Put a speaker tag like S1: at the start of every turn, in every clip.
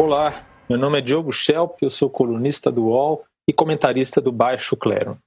S1: Olá, meu nome é Diogo Schelp, eu sou colunista do UOL e comentarista do Baixo Clero.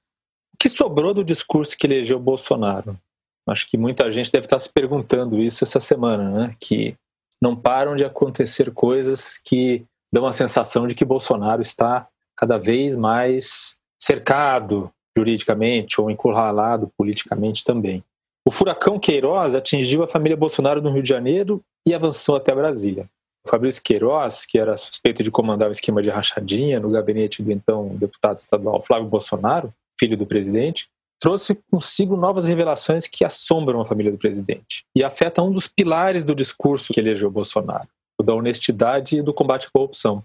S1: O que sobrou do discurso que elegeu Bolsonaro? Acho que muita gente deve estar se perguntando isso essa semana, né? Que não param de acontecer coisas que dão a sensação de que Bolsonaro está cada vez mais cercado juridicamente ou encurralado politicamente também. O furacão Queiroz atingiu a família Bolsonaro no Rio de Janeiro e avançou até Brasília. Fabrício Queiroz, que era suspeito de comandar um esquema de rachadinha no gabinete do então deputado estadual Flávio Bolsonaro, filho do presidente, trouxe consigo novas revelações que assombram a família do presidente e afetam um dos pilares do discurso que elegeu Bolsonaro, o da honestidade e do combate à corrupção.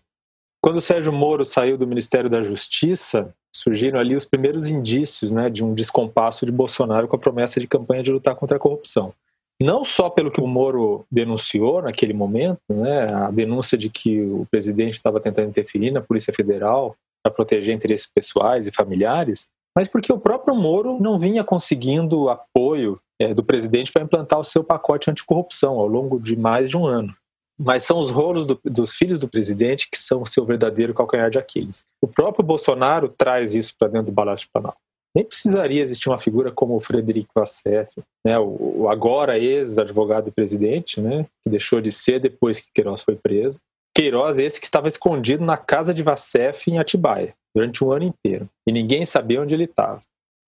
S1: Quando Sérgio Moro saiu do Ministério da Justiça, surgiram ali os primeiros indícios né, de um descompasso de Bolsonaro com a promessa de campanha de lutar contra a corrupção não só pelo que o Moro denunciou naquele momento, né, a denúncia de que o presidente estava tentando interferir na Polícia Federal para proteger interesses pessoais e familiares, mas porque o próprio Moro não vinha conseguindo apoio é, do presidente para implantar o seu pacote anticorrupção ao longo de mais de um ano. Mas são os rolos do, dos filhos do presidente que são o seu verdadeiro calcanhar de Aquiles. O próprio Bolsonaro traz isso para dentro do Palácio Planalto nem precisaria existir uma figura como o Frederico Vassef, né, o, o agora ex-advogado presidente, né, que deixou de ser depois que Queiroz foi preso. Queiroz, esse que estava escondido na casa de Vassef em Atibaia, durante um ano inteiro, e ninguém sabia onde ele estava.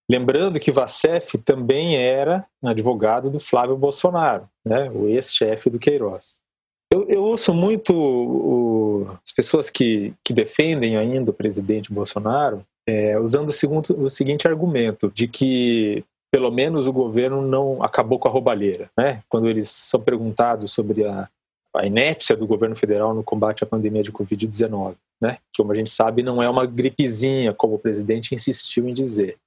S1: Lembrando que Vassef também era advogado do Flávio Bolsonaro, né, o ex-chefe do Queiroz. Eu, ouço muito o, as pessoas que, que defendem ainda o presidente Bolsonaro é, usando o, segundo, o seguinte argumento, de que pelo menos o governo não acabou com a roubalheira. Né? Quando eles são perguntados sobre a, a inépcia do governo federal no combate à pandemia de Covid-19, né? que, como a gente sabe, não é uma gripezinha, como o presidente insistiu em dizer.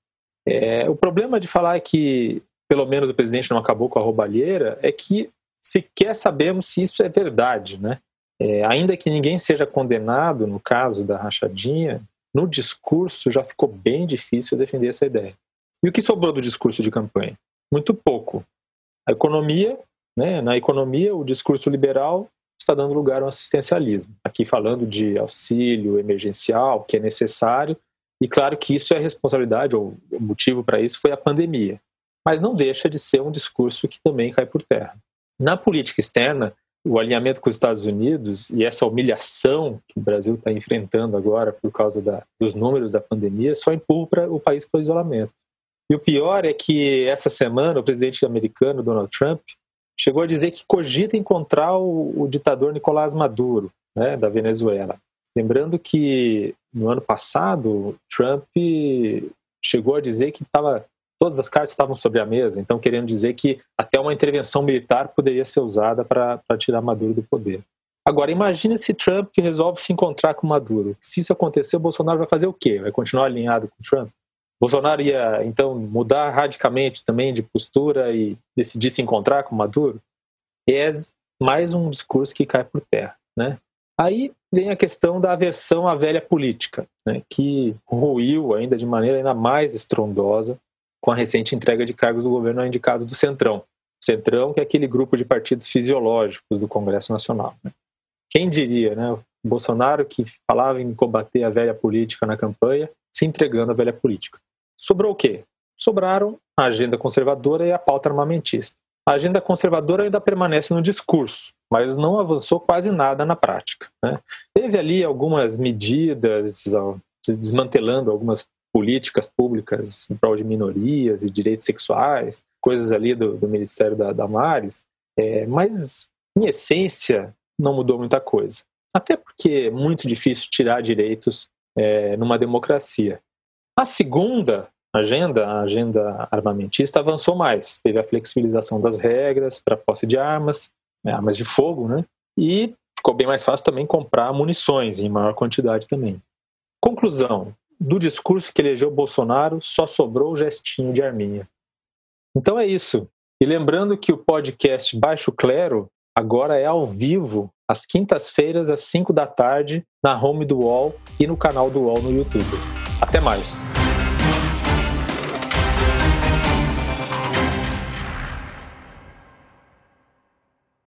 S1: É, o problema de falar que pelo menos o presidente não acabou com a roubalheira é que sequer sabemos se isso é verdade. Né? É, ainda que ninguém seja condenado no caso da rachadinha, no discurso já ficou bem difícil defender essa ideia. E o que sobrou do discurso de campanha? Muito pouco. A economia, né, na economia, o discurso liberal está dando lugar ao assistencialismo. Aqui falando de auxílio emergencial, que é necessário, e claro que isso é responsabilidade, ou o motivo para isso foi a pandemia. Mas não deixa de ser um discurso que também cai por terra. Na política externa, o alinhamento com os Estados Unidos e essa humilhação que o Brasil está enfrentando agora por causa da, dos números da pandemia só empurra o país para o isolamento. E o pior é que essa semana o presidente americano Donald Trump chegou a dizer que cogita encontrar o, o ditador Nicolás Maduro, né, da Venezuela. Lembrando que no ano passado Trump chegou a dizer que estava todas as cartas estavam sobre a mesa, então querendo dizer que até uma intervenção militar poderia ser usada para tirar Maduro do poder. Agora, imagine se Trump resolve se encontrar com Maduro. Se isso acontecer, Bolsonaro vai fazer o quê? Vai continuar alinhado com Trump? Bolsonaro ia, então, mudar radicalmente também de postura e decidir se encontrar com Maduro? É mais um discurso que cai por terra, né? Aí vem a questão da aversão à velha política, né, que ruiu ainda de maneira ainda mais estrondosa com a recente entrega de cargos do governo a indicados do Centrão. Centrão, que é aquele grupo de partidos fisiológicos do Congresso Nacional. Né? Quem diria, né? O Bolsonaro, que falava em combater a velha política na campanha, se entregando à velha política. Sobrou o quê? Sobraram a agenda conservadora e a pauta armamentista. A agenda conservadora ainda permanece no discurso, mas não avançou quase nada na prática. Né? Teve ali algumas medidas, desmantelando algumas políticas públicas em prol de minorias e direitos sexuais, coisas ali do, do Ministério da Damares, é, mas em essência não mudou muita coisa. Até porque é muito difícil tirar direitos é, numa democracia. A segunda agenda, a agenda armamentista, avançou mais. Teve a flexibilização das regras para posse de armas, né, armas de fogo, né? E ficou bem mais fácil também comprar munições em maior quantidade também. Conclusão: do discurso que elegeu Bolsonaro, só sobrou o gestinho de Arminha. Então é isso. E lembrando que o podcast Baixo Clero agora é ao vivo, às quintas-feiras, às 5 da tarde, na home do UOL e no canal do UOL no YouTube. Até mais!